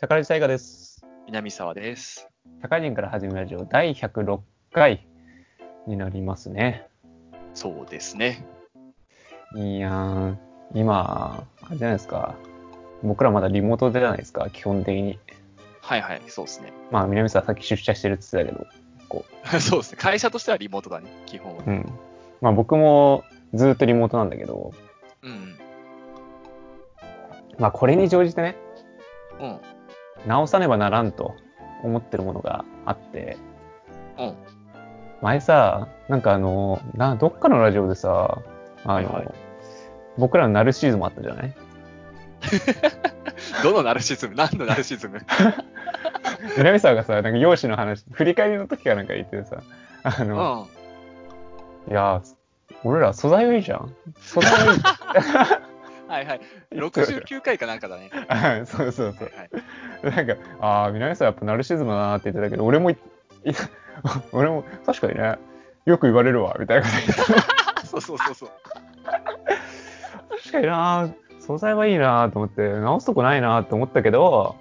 社会人大河です。南沢です。社会人から始めるラジオ第106回になりますね。そうですね。いやー、今、あれじゃないですか。僕らまだリモートじゃないですか、基本的に。はいはい、そうですね。まあ、南さんさっき出社してるって言ってたけど、こ そうですね。会社としてはリモートだね、基本はう。。うん。まあ僕もずっとリモートなんだけど、うん。まあこれに乗じてね、うん。直さねばならんと思ってるものがあって、うん。前さ、なんかあの、な、どっかのラジオでさ、あの、はいはい僕らのナルシズムあったじゃない？どのナルシズム？何のナルシズム？南沢がさ、なんか容姿の話、振り返りの時かなんか言っててさ、あうん。いやー、俺ら素材はいいじゃん。素材はいい。いはい。69回かなんかだね。あそうそうそうはい。はい。なんか、ああ、南沢やっぱナルシズムだなって言ってたけど、俺も 俺も確かにね、よく言われるわ、みたいなこと言って そうそうそうそう。確かにな素材はいいなと思って、直すとこないなと思ったけど、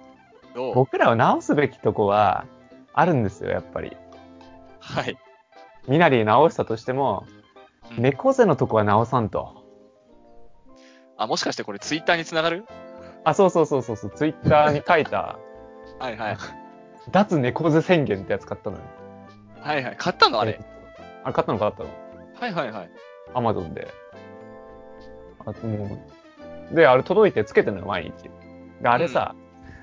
どう？僕らは直すべきとこはあるんですよ、やっぱり。はい。みなり直したとしても、うん猫背のとこは直さんと。あ、もしかしてこれツイッターにつながる？あ、そうそうそうそうそう、ツイッターに書いた、はいはい。脱猫背宣言ってやつ買ったのよ。はいはい。買ったのあれ？あれ買ったの買ったのはいはいはい。アマゾンで。あもうで、あれ届いてつけてるのよ、毎日。で、あれさ、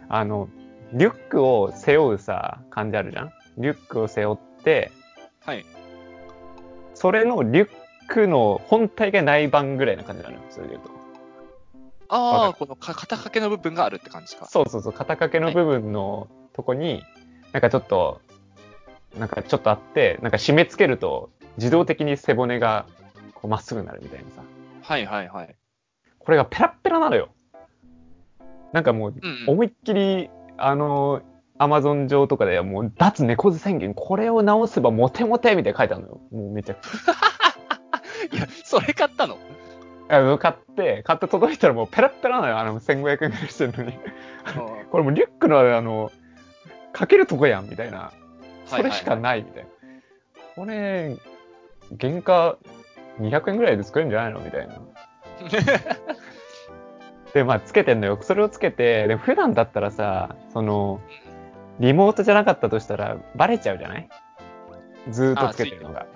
あの、リュックを背負うさ、感じあるじゃん？リュックを背負って、はい。それのリュックの本体がない版ぐらいな感じなのよ、それで言うと。わああ、このか肩掛けの部分があるって感じか。そうそうそう、肩掛けの部分のとこに、なんかちょっと、なんかちょっとあって、なんか締め付けると、自動的に背骨がこうまっすぐになるみたいなさ。はいはいはい。これがペラッペラなのよ。なんかもう、うんうん。思いっきり、あの、アマゾン上とかではもう、脱猫背宣言、これを直せばモテモテみたいな書いてあるのよ。もうめちゃくち いや、それ買ったの？買って、買って届いたらもうペラッペラなのよ。あの、1500円ぐらいしてるのに。これもうリュックのあの、かけるとこやん、みたいな。それしかい。ないみたいな。これ、原価200円ぐらいで作れるんじゃないのみたいな。で、まあ、つけてんのよ。それをつけて、で、普段だったらさ、その、リモートじゃなかったとしたら、バレちゃうじゃない？ずーっとつけてるのが。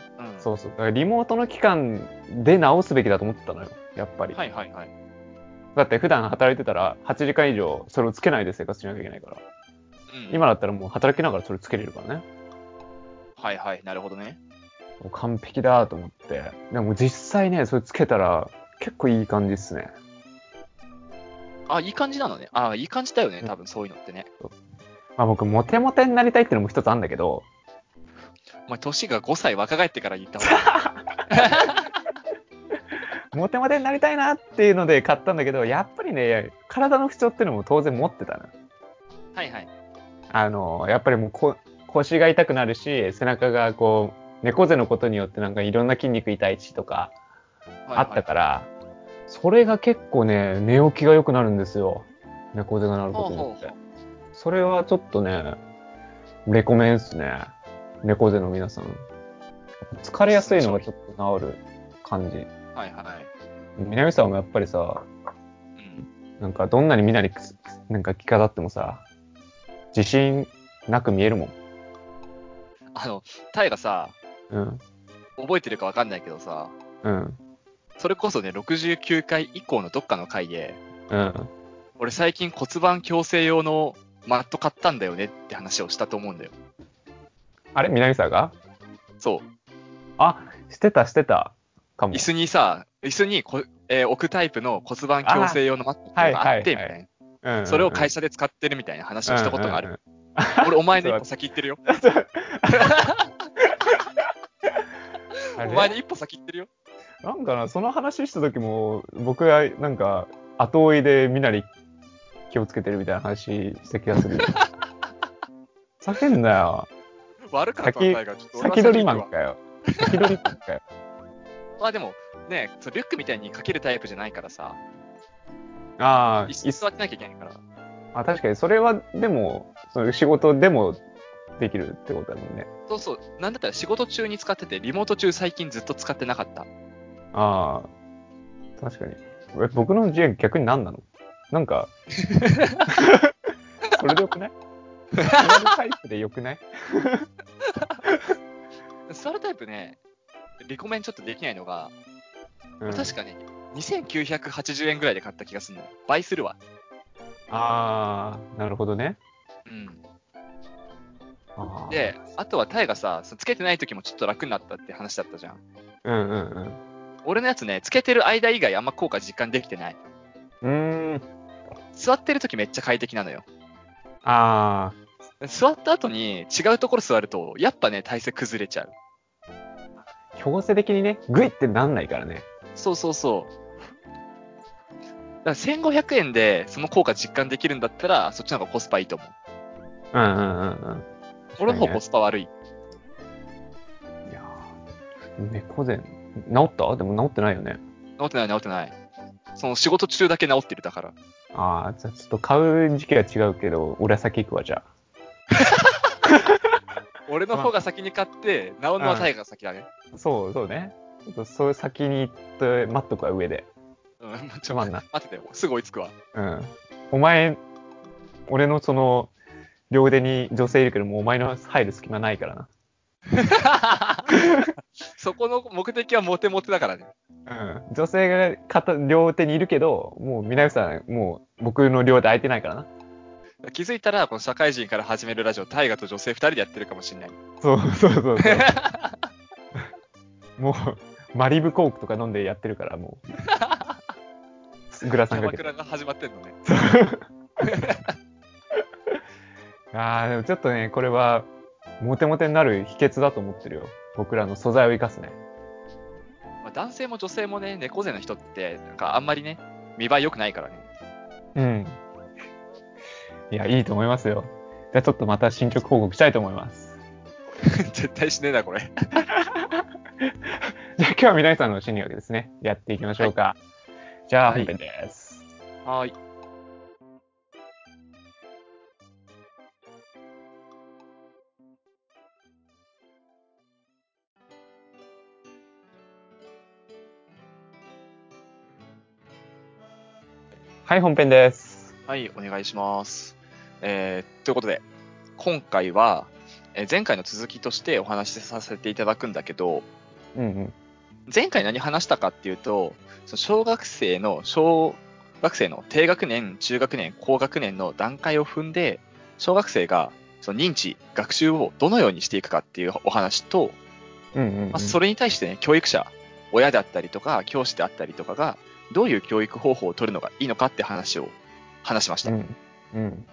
うんそうそう。だからリモートの期間で直すべきだと思ってたのよ。やっぱり。はいはいはい。だって普段働いてたら、8時間以上それをつけないで生活しなきゃいけないから。うん今だったらもう働きながらそれつけれるからね。はいはい。なるほどね。もう完璧だと思って。でも実際ね、それつけたら結構いい感じっすね。あ、いい感じなのね。あ、いい感じだよね。多分そういうのってね。まあ僕、モテモテになりたいっていうのも一つあるんだけど、お前、年が5歳若返ってから言った方が モテモテになりたいなっていうので買ったんだけど、やっぱりね、体の不調っていうのも当然持ってたの。はいはい。あの、やっぱりもうこ腰が痛くなるし、背中がこう、猫背のことによってなんかいろんな筋肉痛いしとかあったから、それが結構ね、寝起きが良くなるんですよ。猫背がなることによって。それはちょっとね、レコメンっすね。猫背の皆さん。疲れやすいのがちょっと治る感じ。はいはい。南さんもやっぱりさ、うん。なんかどんなにみなりなんか着飾ってもさ、自信なく見えるもん。あの、タイがさ、うん。覚えてるかわかんないけどさ、うん。それこそね、69回以降のどっかの回で、うん。俺最近骨盤矯正用のマット買ったんだよねって話をしたと思うんだよ。あれ？南さんが？そう。あ、してたしてた。かも。椅。子にさ、椅子にこ、えー置くタイプの骨盤矯正用のマットっていうのがあって、みはいはい。たいな。うんうんうんそれを会社で使ってるみたいな話をしたことがある。俺、お前の一歩 先行ってるよ。お前の一歩先行ってるよ。なんかな、その話した時も、僕がなんか、後追いでみなり気をつけてるみたいな話した気がする。叫んだよ。悪かった先タイがちょっと先取りマンかよ。先取りマンかよ。まあでも、ね、そうリュックみたいにかけるタイプじゃないからさ、ああ、椅子座ってなきゃいけないから。あ、確かにそれは、でも、その仕事でもできるってことだもんね。そうそう。なんだったら仕事中に使ってて、リモート中最近ずっと使ってなかった。ああ、確かに。え僕の自演逆に何なの？なんか、それでよくない？座るタイプでよくない？座るタイプね、リコメンちょっとできないのが、うん確かに2980円ぐらいで買った気がするのよ。倍するわ。ああ、なるほどね。うん。あーで、あとはタイがさ、つけてない時もちょっと楽になったって話だったじゃん。うんうんうん。俺のやつね、つけてる間以外あんま効果実感できてない。うーん。座ってる時めっちゃ快適なのよ。あ座った後に違うところ座ると、やっぱね、体勢崩れちゃう。あ、強制的にね、グイってなんないからね。そうそうそう。だから1500円でその効果実感できるんだったら、そっちの方がコスパいいと思う。うんうんうんうん。俺の方コスパ悪い。いやー猫背、治った？でも治ってないよね。治ってない治ってない。その仕事中だけ治ってるだから。ああ、じゃあちょっと買う時期は違うけど、俺は先行くわ、じゃ俺の方が先に買って、治るのはタイが先だね。あ。そうそうね。ちょっとそういう先に行って待っとくわ、上で。うん、ちつまんない。待っててよ。すぐ追いつくわ。うん。お前、俺のその、両腕に女性いるけども、お前の入る隙間ないからな。そこの目的はモテモテだからね。うん。女性が片両手にいるけど、もう皆さん、もう僕の両手空いてないからな。気づいたら、この社会人から始めるラジオ、タイガと女性2人でやってるかもしれない。そうそうそうそう。もう、マリブコークとか飲んでやってるから、もう。グラサンかけて。が始まってんのね。ああ、でもちょっとね、これは、モテモテになる秘訣だと思ってるよ。僕らの素材を生かすね。まあ、男性も女性もね、猫背の人って、なんかあんまりね、見栄え良くないからね。うん。いや、いいと思いますよ。じゃあちょっとまた進捗報告したいと思います。絶対しねえな、これ。じゃあ今日は皆さんの心理学ですね。やっていきましょうか。じゃあはい本編です。はーい。はい、本編です。はい、お願いします。えー、ということで、今回は、えー前回の続きとしてお話しさせていただくんだけど、うんうん。前回何話したかっていうと、その小学生の、小学生の低学年、中学年、高学年の段階を踏んで、小学生がその認知、学習をどのようにしていくかっていうお話と、うんうん、うん。まあ、それに対してね、教育者、親であったりとか、教師であったりとかが、どういう教育方法を取るのがいいのかって話を話しました。うん。うん。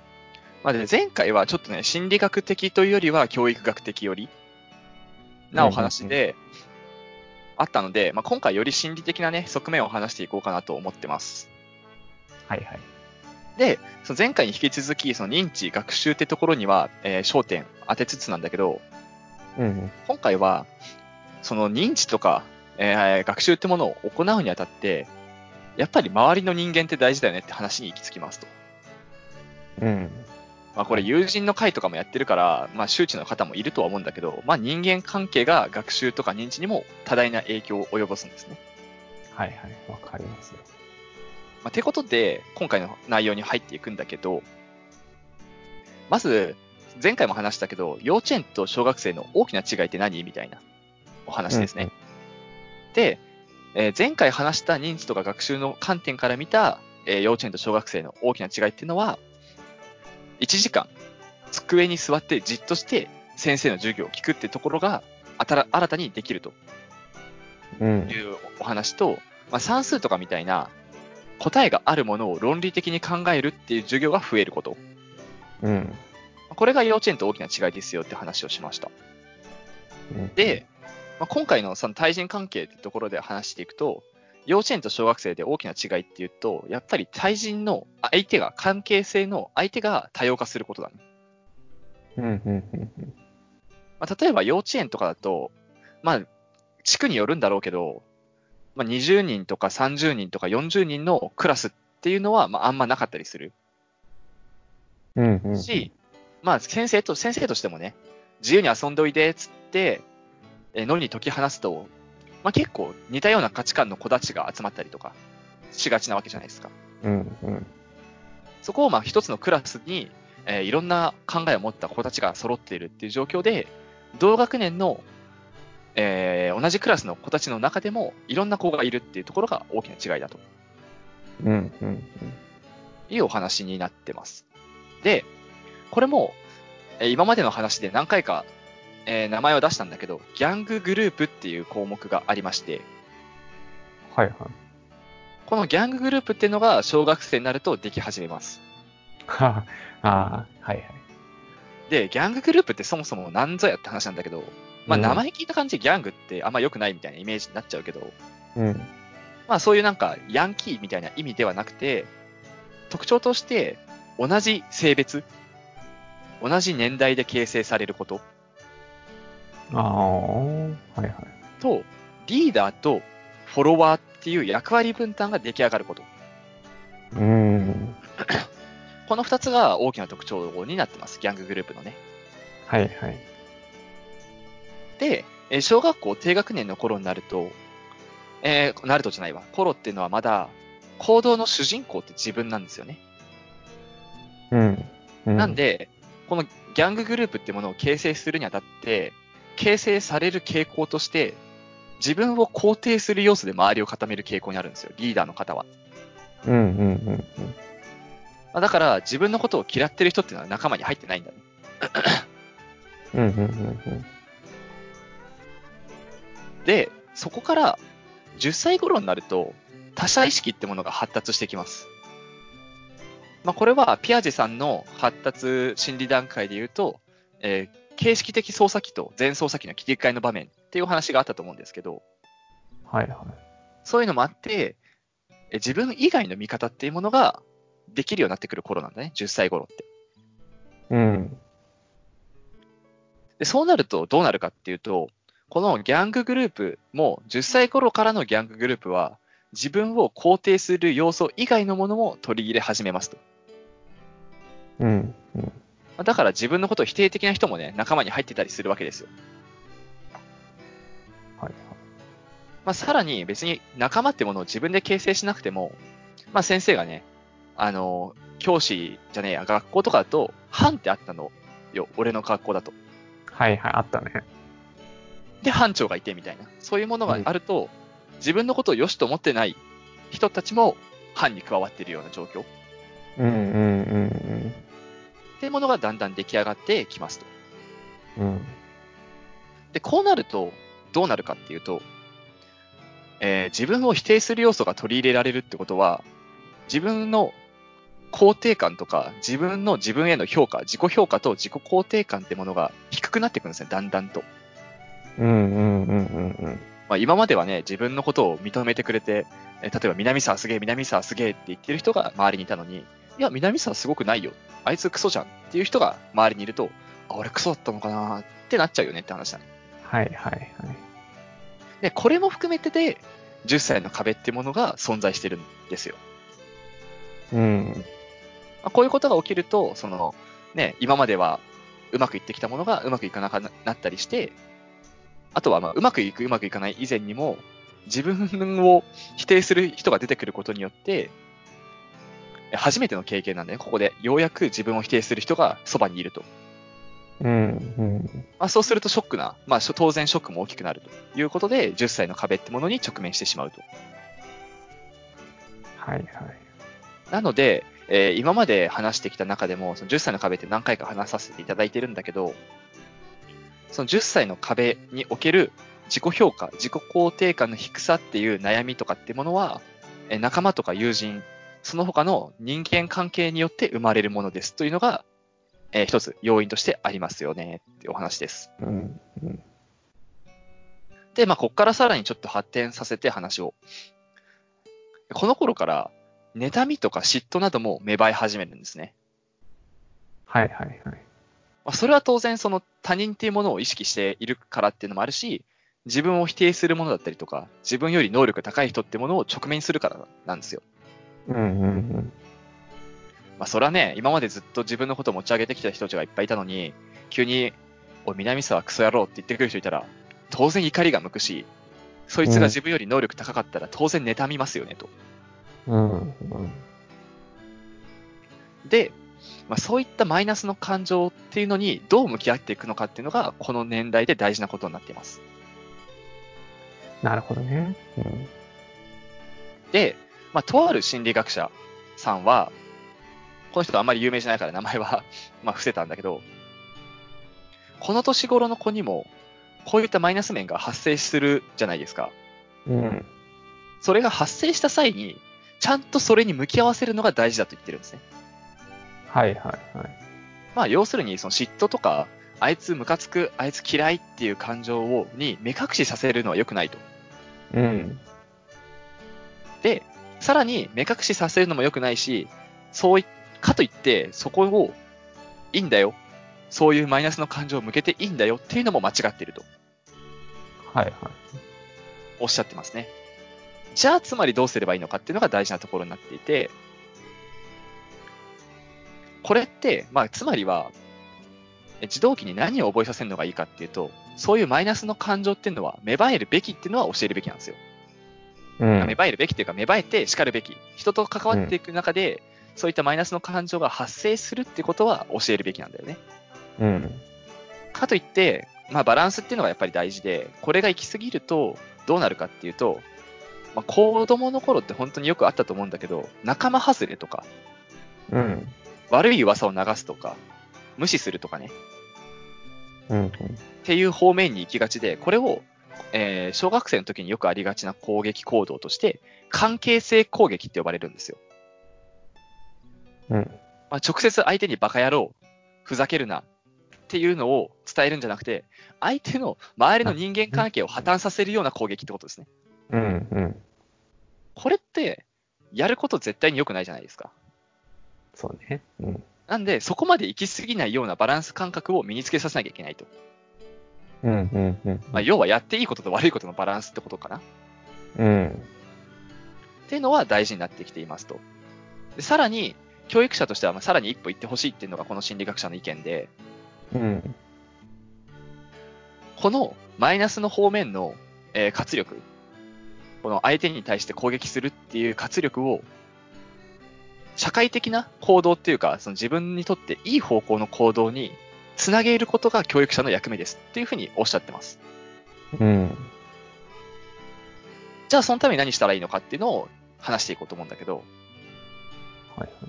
まあ、で前回はちょっとね、心理学的というよりは教育学的よりなお話であったので、まあ、今回より心理的なね、側面を話していこうかなと思ってます。はいはい。で、その前回に引き続き、その認知、学習ってところには、えー焦点当てつつなんだけど、うんうん。今回は、その認知とか、えー学習ってものを行うにあたって、やっぱり周りの人間って大事だよねって話に行き着きますと。うん。まあこれ友人の会とかもやってるから、まあ周知の方もいるとは思うんだけど、まあ人間関係が学習とか認知にも多大な影響を及ぼすんですね。はいはい。わかりますよ。まあてことで、今回の内容に入っていくんだけど、まず、前回も話したけど、幼稚園と小学生の大きな違いって何？みたいなお話ですね。で、えー前回話した認知とか学習の観点から見た、えー幼稚園と小学生の大きな違いっていうのは、1時間、机に座ってじっとして先生の授業を聞くってところが、あたら新たにできるとうん。いうお話と、まあ、算数とかみたいな答えがあるものを論理的に考えるっていう授業が増えること。うん。これが幼稚園と大きな違いですよって話をしました。うん、で、まあ、今回のその対人関係ってところで話していくと、幼稚園と小学生で大きな違いっていうと、やっぱり対人の相手が、関係性の相手が多様化することだね。うん。うん。うん。まあ、例えば幼稚園とかだと、まあ、地区によるんだろうけど、まあ、20人とか30人とか40人のクラスっていうのは、まあ、あんまなかったりする。うんうん。し、まあ先生と、先生としてもね、自由に遊んでおいで、つって、えー、のりに解き放すと、まあ結構似たような価値観の子たちが集まったりとか、しがちなわけじゃないですか。うんうん。そこをまあ一つのクラスに、えーいろんな考えを持った子たちが揃っているっていう状況で、同学年の、えー同じクラスの子たちの中でもいろんな子がいるっていうところが大きな違いだとうんうんいうお話になってます。で、これも、えー今までの話で何回か、えー名前を出したんだけど、ギャンググループっていう項目がありまして、はいはい。このギャンググループっていうのが小学生になるとでき始めます。は あ、ああ、はいはい。で、ギャンググループってそもそも何ぞやって話なんだけど、まあうん名前聞いた感じギャングってあんま良くないみたいなイメージになっちゃうけど、うん。まあそういうなんかヤンキーみたいな意味ではなくて、特徴として同じ性別、同じ年代で形成されることああ、はいはい。と、リーダーとフォロワーっていう役割分担が出来上がること。うん。この二つが大きな特徴になってます。ギャンググループのね。はいはい。で、えー小学校低学年の頃になると、えーなるとじゃないわ。頃っていうのはまだ行動の主人公って自分なんですよね。うん。うなん、で、このギャンググループってものを形成するにあたって、形成される傾向として、自分を肯定する要素で周りを固める傾向にあるんですよ、リーダーの方は。うんうんうんまあだから、自分のことを嫌ってる人っていうのは仲間に入ってないんだね。うん。うんうんうんで、そこから10歳頃になると、他者意識ってものが発達してきます。まあ、これはピアジェさんの発達心理段階で言うと、えー形式的操作機と全操作機の切り替えの場面っていうお話があったと思うんですけど、はいはい。そういうのもあって、え自分以外の見方っていうものができるようになってくる頃なんだね、10歳頃って。うん。で、そうなるとどうなるかっていうと、このギャンググループも10歳頃からのギャンググループは自分を肯定する要素以外のものも取り入れ始めますと。うん。うん。まあだから自分のことを否定的な人もね、仲間に入ってたりするわけですよ。はいまあ、さらに別に仲間ってものを自分で形成しなくても、まあ、先生がね、あの、教師じゃねえや、学校とかだと、班ってあったのよ、俺の学校だと。はい。はいはい。あったね。で、班長がいてみたいな。そういうものがあると、自分のことを良しと思ってない人たちも班に加わっているような状況っうんうんうんていうものがだんだん出来上がってきますと。うん。うん。で、こうなると、どうなるかっていうと、えー自分を否定する要素が取り入れられるってことは、自分の肯定感とか、自分の自分への評価、自己評価と自己肯定感ってものが低くなっていくんですね、だんだんと。うんうんうんうんうん。まあ、今まではね、自分のことを認めてくれて、えー例えば南沢すげえ、南沢すげえって言ってる人が周りにいたのに、いや、南沢すごくないよ。あいつクソじゃんっていう人が周りにいると、あ、俺クソだったのかなってなっちゃうよねって話だね。はいはいはい。で、これも含めてで、10歳の壁ってものが存在してるんですよ。うん。まあこういうことが起きると、その、ね、今まではうまくいってきたものがうまくいかなくなったりして、あとは、まあ、うまくいく、うまくいかない以前にも、自分を否定する人が出てくることによって、え初めての経験なんだよね。ここで、ようやく自分を否定する人がそばにいると。うんうん。まあ、そうするとショックな、まあ、当然ショックも大きくなるということで、10歳の壁ってものに直面してしまうと。はいはい。なので、えー今まで話してきた中でも、その10歳の壁って何回か話させていただいてるんだけど、その10歳の壁における自己評価、自己肯定感の低さっていう悩みとかってものは、えー仲間とか友人、その他の人間関係によって生まれるものですというのが、えー一つ要因としてありますよねっていうお話です。うんうん。で、まあ、ここからさらにちょっと発展させて話を。この頃から、妬みとか嫉妬なども芽生え始めるんですね。はいはいはい。まあ、それは当然その他人っていうものを意識しているからっていうのもあるし、自分を否定するものだったりとか、自分より能力高い人ってものを直面するからなんですよ。うんうんうん。まあ、それはね、今までずっと自分のことを持ち上げてきた人たちがいっぱいいたのに、急に、おい、南沢クソ野郎って言ってくる人いたら、当然怒りが向くし、そいつが自分より能力高かったら当然妬みますよね、と。うん。うん。で、まあ、そういったマイナスの感情っていうのにどう向き合っていくのかっていうのが、この年代で大事なことになっています。なるほどね。うん。で、まあ、とある心理学者さんは、この人があんまり有名じゃないから名前は まあ、伏せたんだけど、この年頃の子にも、こういったマイナス面が発生するじゃないですか。うん。それが発生した際に、ちゃんとそれに向き合わせるのが大事だと言ってるんですね。はいはいはい。まあ、要するに、その嫉妬とか、あいつムカつく、あいつ嫌いっていう感情を、に目隠しさせるのは良くないと。うん。で、さらに目隠しさせるのも良くないし、そうい、かといって、そこを、いいんだよ。そういうマイナスの感情を向けていいんだよっていうのも間違っているとはいはい。おっしゃってますね。じゃあ、つまりどうすればいいのかっていうのが大事なところになっていて、これって、まあ、つまりは、え自動機に何を覚えさせるのがいいかっていうと、そういうマイナスの感情っていうのは芽生えるべきっていうのは教えるべきなんですよ。うん。芽生えるべきっていうか、芽生えて叱るべき。人と関わっていく中で、そういったマイナスの感情が発生するってことは教えるべきなんだよね。うん。かといって、まあバランスっていうのがやっぱり大事で、これが行き過ぎるとどうなるかっていうと、まあ、子供の頃って本当によくあったと思うんだけど、仲間外れとか、うん。悪い噂を流すとか、無視するとかね、うん。っていう方面に行きがちで、これを、えー小学生の時によくありがちな攻撃行動として、関係性攻撃って呼ばれるんですよ。うん。まあ、直接相手にバカ野郎、ふざけるなっていうのを伝えるんじゃなくて、相手の周りの人間関係を破綻させるような攻撃ってことですね。うん。うん。これって、やること絶対に良くないじゃないですか。そうね。うん。なんで、そこまで行き過ぎないようなバランス感覚を身につけさせなきゃいけないと。うん。うん。うん。まあ、要はやっていいことと悪いことのバランスってことかな。うん。っていうのは大事になってきていますと。でさらに、教育者としてはまあさらに一歩行ってほしいっていうのがこの心理学者の意見で、うん。このマイナスの方面の、えー活力、この相手に対して攻撃するっていう活力を、社会的な行動っていうか、その自分にとっていい方向の行動につなげることが教育者の役目ですっていうふうにおっしゃってます。うん。じゃあそのために何したらいいのかっていうのを話していこうと思うんだけど、はいは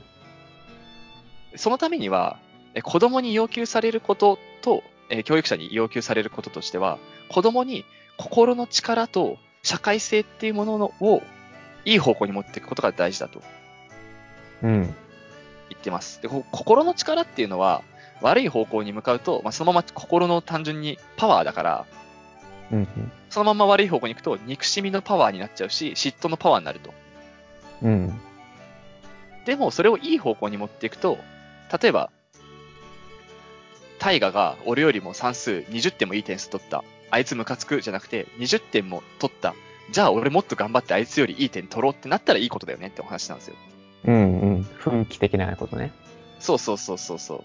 い。そのためには、え子供に要求されることと、え教育者に要求されることとしては、子供に心の力と社会性っていうもののをいい方向に持っていくことが大事だとうん。言ってます。で、こ心の力っていうのは悪い方向に向かうと、まあ、そのまま心の単純にパワーだから、うん。そのまま悪い方向に行くと憎しみのパワーになっちゃうし、嫉妬のパワーになると。うん。でも、それをいい方向に持っていくと、例えば、大河が俺よりも算数20点もいい点数取った。あいつムカつくじゃなくて、20点も取った。じゃあ俺もっと頑張ってあいつよりいい点取ろうってなったらいいことだよねってお話なんですよ。うん。うん。雰囲気的なことね。そうそうそうそうそう。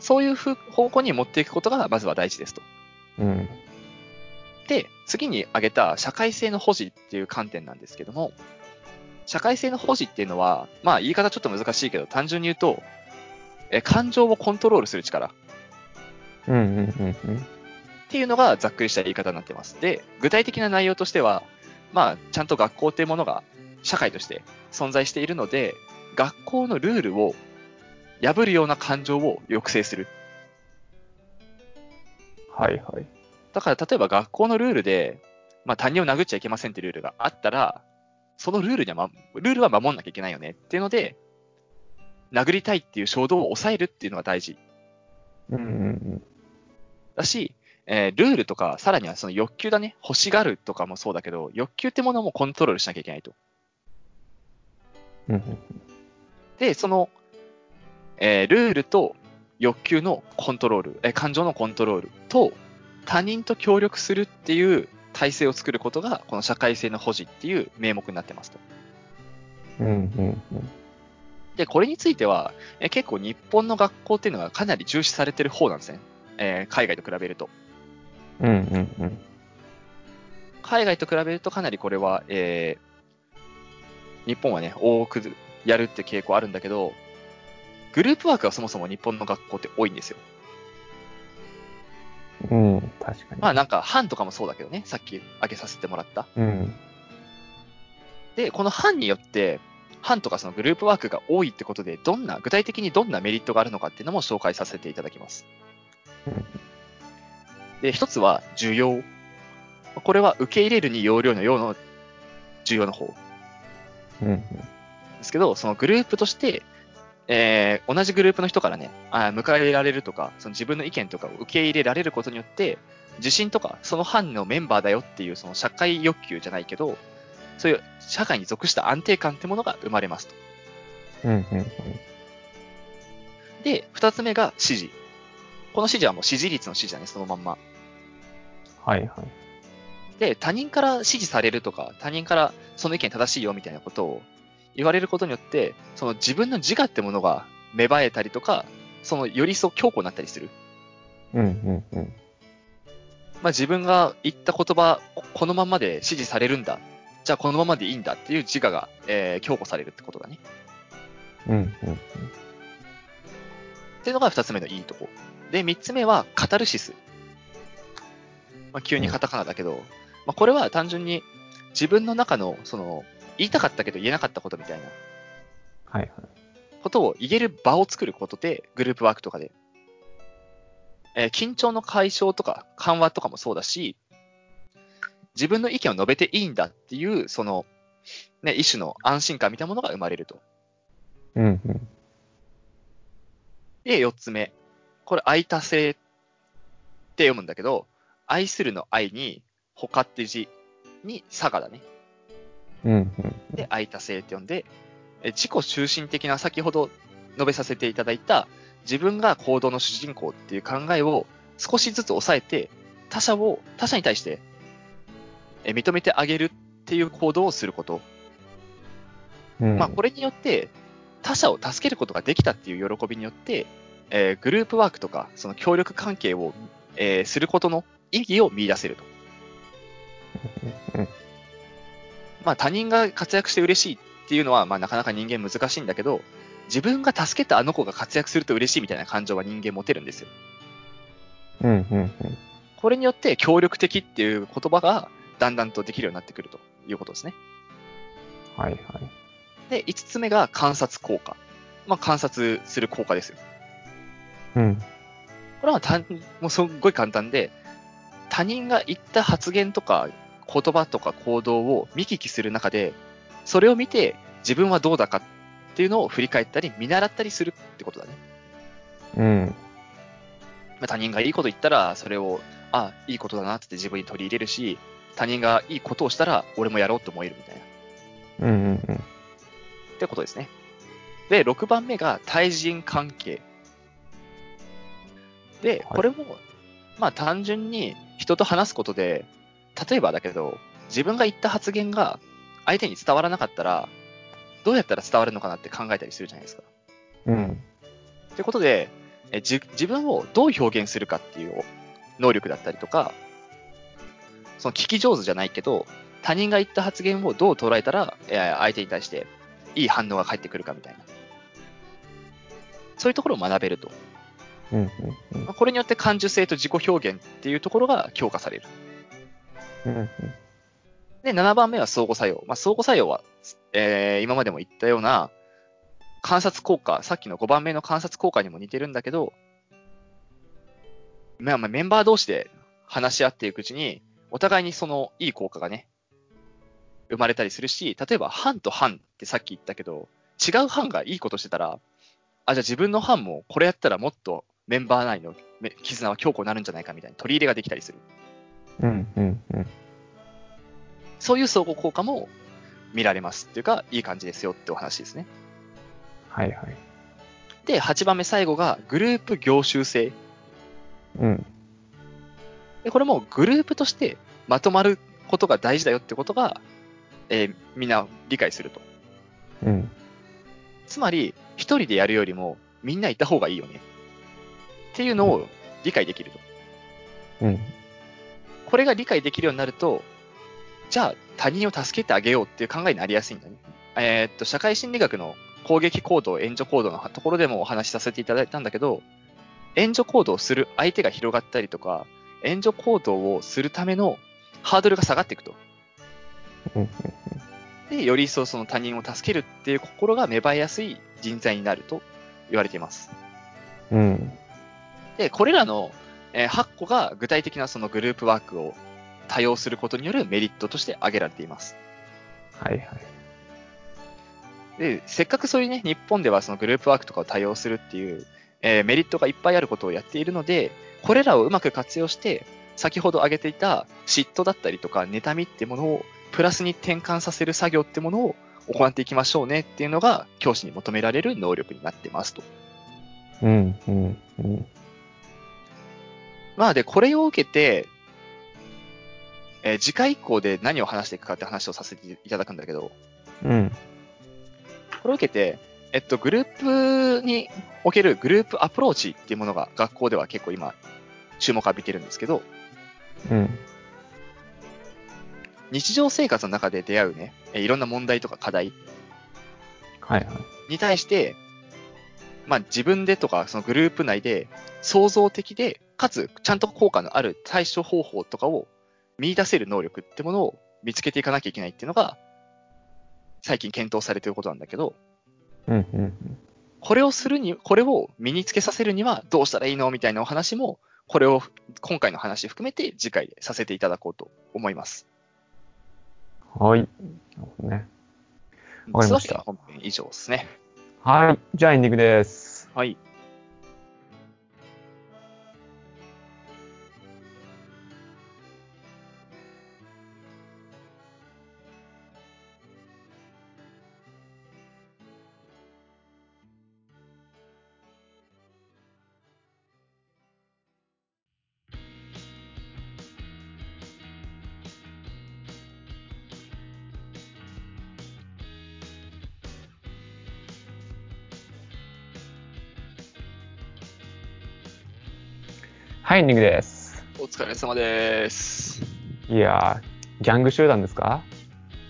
そういう方向に持っていくことがまずは大事ですと。うん。で、次に挙げた社会性の保持っていう観点なんですけども、社会性の保持っていうのは、まあ言い方ちょっと難しいけど、単純に言うと、え感情をコントロールする力。うん。うん。うん。うん。っていうのがざっくりした言い方になってます。で、具体的な内容としては、まあ、ちゃんと学校っていうものが社会として存在しているので、学校のルールを破るような感情を抑制する。はいはい。だから例えば学校のルールで、まあ他人を殴っちゃいけませんってルールがあったら、そのルールには、ま、ルールは守んなきゃいけないよねっていうので、殴りたいっていう衝動を抑えるっていうのが大事うん。うん。だし、えールールとか、さらにはその欲求だね。欲しがるとかもそうだけど、欲求ってものもコントロールしなきゃいけないと。うん。うん。で、その、えールールと欲求のコントロール、えー感情のコントロールと、他人と協力するっていう体制を作ることが、この社会性の保持っていう名目になってますと。うん。うん。で、これについては、え結構日本の学校っていうのはかなり重視されてる方なんですね。えー海外と比べると。うんうんうん。海外と比べるとかなりこれは、えー日本はね、多くやるって傾向あるんだけど、グループワークはそもそも日本の学校って多いんですよ。うん、確かに。まあなんか、班とかもそうだけどね、さっき挙げさせてもらった。うん。で、この班によって、班とかそのグループワークが多いってことで、どんな、具体的にどんなメリットがあるのかっていうのも紹介させていただきます。うんで、一つは需要。これは受け入れるに容量の用の重要の方うんうん。ですけど、そのグループとして、えー同じグループの人からね、あー迎え入れられるとか、その自分の意見とかを受け入れられることによって、自信とか、その班のメンバーだよっていう、その社会欲求じゃないけど、そういう社会に属した安定感ってものが生まれますと。うんうんうん。で、二つ目が支持。この支持はもう支持率の支持だね、そのまんま。はいはい。で、他人から支持されるとか、他人からその意見正しいよみたいなことを言われることによって、その自分の自我ってものが芽生えたりとか、そのより一層強固になったりする。うんうんうん。まあ自分が言った言葉、ここのままで支持されるんだ。じゃあこのままでいいんだっていう自我が、えー強固されるってことだね。うんうんっていうのが二つ目のいいとこ。で、三つ目はカタルシス。まあ、急にカタカナだけど、まあ、これは単純に自分の中の、その、言いたかったけど言えなかったことみたいなはいはい。ことを言える場を作ることで、グループワークとかで。えー緊張の解消とか緩和とかもそうだし、自分の意見を述べていいんだっていう、その、ね、一種の安心感みたいなものが生まれると。うんうん。で、四つ目。これ、愛多性って読むんだけど、愛するの愛に、他って字に、差がだね。うんうん。で、愛多性って呼んで、え自己中心的な先ほど述べさせていただいた、自分が行動の主人公っていう考えを少しずつ抑えて、他者を、他者に対して、え認めてあげるっていう行動をすること。うん、まあ、これによって、他者を助けることができたっていう喜びによって、えーグループワークとか、その協力関係を、えーすることの意義を見出せると。うんまあ、他人が活躍して嬉しいっていうのは、まあ、なかなか人間難しいんだけど、自分が助けたあの子が活躍すると嬉しいみたいな感情は人間持てるんですよ。うんうんうん。これによって協力的っていう言葉がだんだんとできるようになってくるということですね。はいはい。で、5つ目が観察効果。まあ、観察する効果ですよ。うん。これは単もうすっごい簡単で、他人が言った発言とか言葉とか行動を見聞きする中で、それを見て自分はどうだかっていうのを振り返ったり見習ったりするってことだね。うん。まあ他人がいいこと言ったら、それを、あ、いいことだなって自分に取り入れるし、他人がいいことをしたら、俺もやろうと思えるみたいな。うんうんうん。ってことですね。で、6番目が対人関係。で、はいこれも、まあ単純に人と話すことで、例えばだけど、自分が言った発言が相手に伝わらなかったら、どうやったら伝わるのかなって考えたりするじゃないですか。うん。ということで、えじ自分をどう表現するかっていう能力だったりとか、その聞き上手じゃないけど、他人が言った発言をどう捉えたら、えー相手に対していい反応が返ってくるかみたいな。そういうところを学べると。うんうんうんまあこれによって感受性と自己表現っていうところが強化される。うんうん。で、7番目は相互作用。まあ、相互作用は、えー今までも言ったような、観察効果、さっきの5番目の観察効果にも似てるんだけど、まあまあメンバー同士で話し合っていくうちに、お互いにそのいい効果がね、生まれたりするし、例えば班と班ってさっき言ったけど、違う班がいいことしてたら、あ、じゃあ自分の班もこれやったらもっとメンバー内の絆は強固になるんじゃないかみたいな取り入れができたりする。うんうんうん。そういう相互効果も見られますっていうか、いい感じですよってお話ですね。はいはい。で、8番目最後がグループ業種性。うん。で、これもグループとしてまとまることが大事だよってことが、えーみんな理解すると。うん。つまり、一人でやるよりも、みんないた方がいいよね。っていうのを理解できると。うん。これが理解できるようになると、じゃあ他人を助けてあげようっていう考えになりやすいんだね。えーっと、社会心理学の攻撃行動、援助行動のところでもお話しさせていただいたんだけど、援助行動をする相手が広がったりとか、援助行動をするためのハードルが下がっていくと。うん。で、より一層その他人を助けるっていう心が芽生えやすい人材になると言われています。うん。で、これらの、えー8個が具体的なそのグループワークを多用することによるメリットとして挙げられています。はいはい。で、せっかくそういうね、日本ではそのグループワークとかを多用するっていう、えーメリットがいっぱいあることをやっているので、これらをうまく活用して、先ほど挙げていた嫉妬だったりとか、妬みってものをプラスに転換させる作業ってものを行っていきましょうねっていうのが教師に求められる能力になってますと。うん。うん。うん。まあで、これを受けて、えー次回以降で何を話していくかって話をさせていただくんだけど、うん。これを受けて、えっと、グループにおけるグループアプローチっていうものが学校では結構今、注目を浴びてるんですけど、うん。日常生活の中で出会うね、えいろんな問題とか課題はいはい。に対して、まあ自分でとかそのグループ内で創造的で、かつちゃんと効果のある対処方法とかを見出せる能力ってものを見つけていかなきゃいけないっていうのが、最近検討されていることなんだけど、うん。うん。これをするに、これを身につけさせるにはどうしたらいいのみたいなお話も、これを今回の話含めて次回でさせていただこうと思います。はい。ね。わかりました本編以上ですね。はい。じゃあエンディングです。はい。エンディングです。お疲れ様です。いやー、ギャング集団ですか？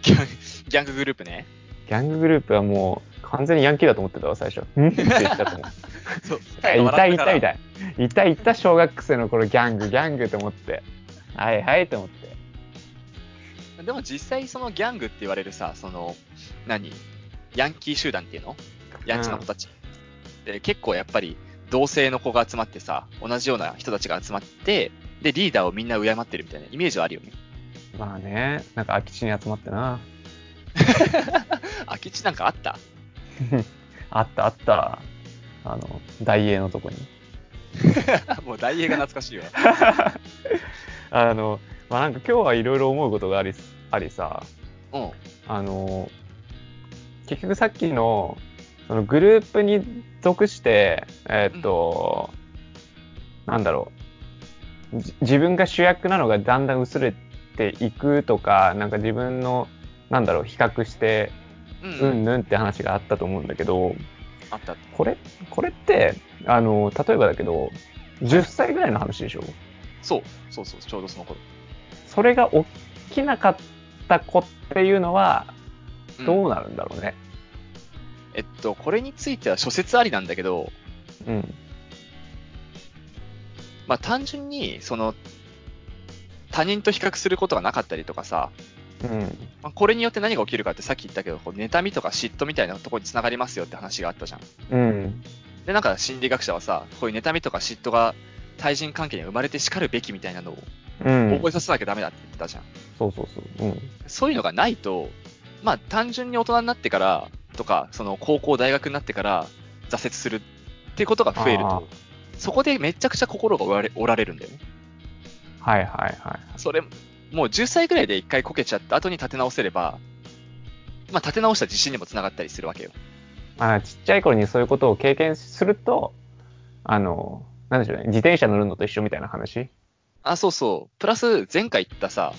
ギャンギャンググループね。ギャンググループはもう完全にヤンキーだと思ってたわ、最初。ん？って言ったと思う。そう。いたいたいたいた。いたいた小学生の頃ギャング、ギャングと思って。はいはいと思って。でも実際そのギャングって言われるさ、その、何？ヤンキー集団っていうの？ヤンチの子たち。で結構やっぱり同性の子が集まってさ、同じような人たちが集まって、で、リーダーをみんな敬ってるみたいなイメージはあるよね。まあね、なんか空き地に集まってな。空き地なんかあった？あったあった。あの、大英のとこに。もう大英が懐かしいわ。あの、まあなんか今日はいろいろ思うことがあり、ありさ、うん。あの、結局さっきの、そのグループに属して、えーっと、なんだろう、じ自分が主役なのがだんだん薄れていくとか、なんか自分の、なんだろう、比較して、うん、ううん。んぬんって話があったと思うんだけど、あった。これ、これって、あの、例えばだけど、10歳ぐらいの話でしょ？そう。そうそう、ちょうどその頃。それが起きなかった子っていうのは、うんどうなるんだろうね。えっと、これについては諸説ありなんだけど、うん。まあ単純に、その、他人と比較することがなかったりとかさ、うん。まあ、これによって何が起きるかってさっき言ったけど、こう妬みとか嫉妬みたいなところにつながりますよって話があったじゃん。うん。で、なんか心理学者はさ、こういう妬みとか嫉妬が対人関係に生まれて叱るべきみたいなのをうん。覚えさせなきゃダメだって言ってたじゃん。そうそうそう。うん。そういうのがないと、まあ単純に大人になってからとか、その高校、大学になってから挫折するっていうことが増えると、そこでめちゃくちゃ心が折られ折られるんだよね。はいはいはい。それ、もう10歳ぐらいで一回こけちゃった後に立て直せれば、まあ立て直した自信にもつながったりするわけよ。まあ、ちっちゃい頃にそういうことを経験すると、あの、なんでしょうね、自転車乗るのと一緒みたいな話？あ、そうそう。プラス前回言ったさ、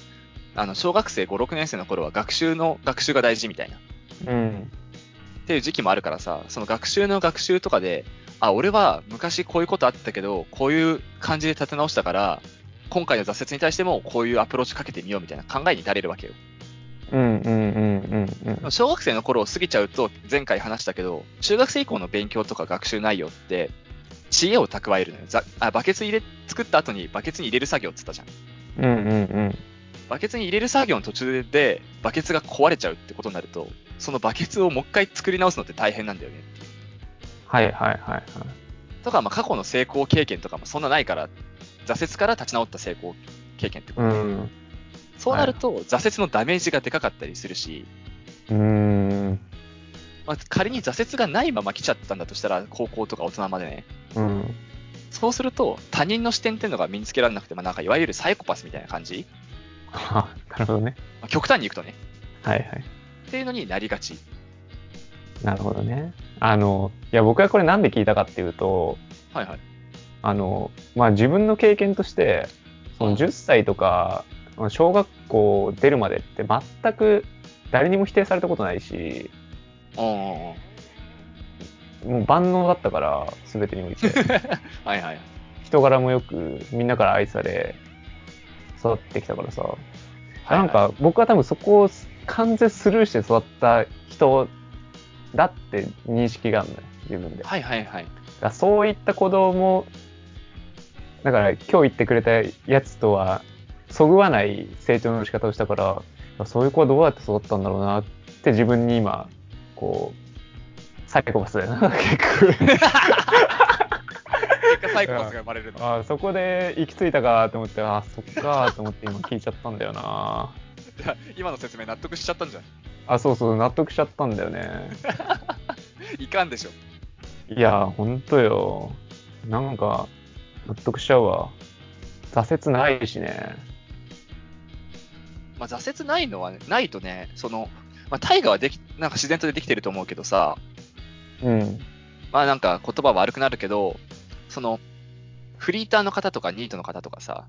あの、小学生5、6年生の頃は学習の、学習が大事みたいな。うん。っていう時期もあるからさ、その学習の学習とかで、あ、俺は昔こういうことあったけど、こういう感じで立て直したから、今回の挫折に対してもこういうアプローチかけてみようみたいな考えに至れるわけよ。うんうんうんうんうん。小学生の頃を過ぎちゃうと、前回話したけど、中学生以降の勉強とか学習内容って、知恵を蓄えるのよ。ざあバケツ入れ、作った後にバケツに入れる作業って言ったじゃん。うんうんうん。バケツに入れる作業の途中で、バケツが壊れちゃうってことになると、そのバケツをもう一回作り直すのって大変なんだよね。はいはいはいはい。とか、まあ過去の成功経験とかもそんなないから、挫折から立ち直った成功経験ってこと、うん。そうなると、挫折のダメージがでかかったりするし、うーん。まあ、仮に挫折がないまま来ちゃったんだとしたら、高校とか大人までね。うん。そうすると、他人の視点っていうのが身につけられなくて、まあ、なんかいわゆるサイコパスみたいな感じ、あ、なるほどね。まあ、極端にいくとね、はいはい。っていうのになりがち。なるほどね。あの、いや、僕はこれなんで聞いたかっていうと、はいはい。あの、まあ、自分の経験として、その10歳とか、まあ小学校出るまでって全く誰にも否定されたことないし、もう万能だったから、全てにおいて。はいはい。人柄もよく、みんなから愛され、育ってきたからさ。はいなんか、僕は多分そこを完全スルーして育った人だって認識があるんだよ、自分で。はいはいはい。らそういった子供、だから今日言ってくれたやつとは、そぐわない成長の仕方をしたから、そういう子はどうやって育ったんだろうなって自分に今、こう、サイコパスだよな、結局。サイコパスが生まれるの。あそこで行き着いたかと思って、あそっかと思って今聞いちゃったんだよな。い や今の説明納得しちゃったんじゃん。あ、そうそう、納得しちゃったんだよね。いかんでしょ。いや、ほんとよ。なんか、納得しちゃうわ。挫折ないしね。まあ、挫折ないのは、ね、ないとね、その、まあ、大河はでき、なんか自然とできてると思うけどさ、うん。まあなんか言葉悪くなるけど、その、フリーターの方とかニートの方とかさ、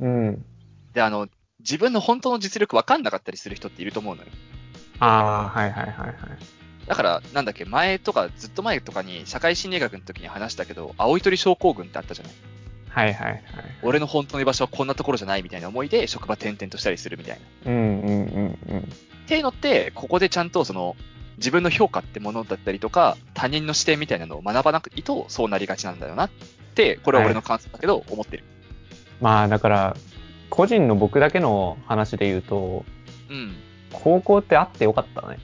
うん。で、あの、自分の本当の実力分かんなかったりする人っていると思うのよ。ああ、はいはいはいはい。だから、なんだっけ、前とか、ずっと前とかに、社会心理学の時に話したけど、青い鳥症候群ってあったじゃない。はいはいはい。俺の本当の居場所はこんなところじゃないみたいな思いで、職場転々としたりするみたいな。うんうんうんうん。っていうのって、ここでちゃんとその、自分の評価ってものだったりとか、他人の視点みたいなのを学ばなくいと、そうなりがちなんだよなって、これは俺の感想だけど、思ってる。まあだから、個人の僕だけの話で言うと、うん。高校ってあってよかったね。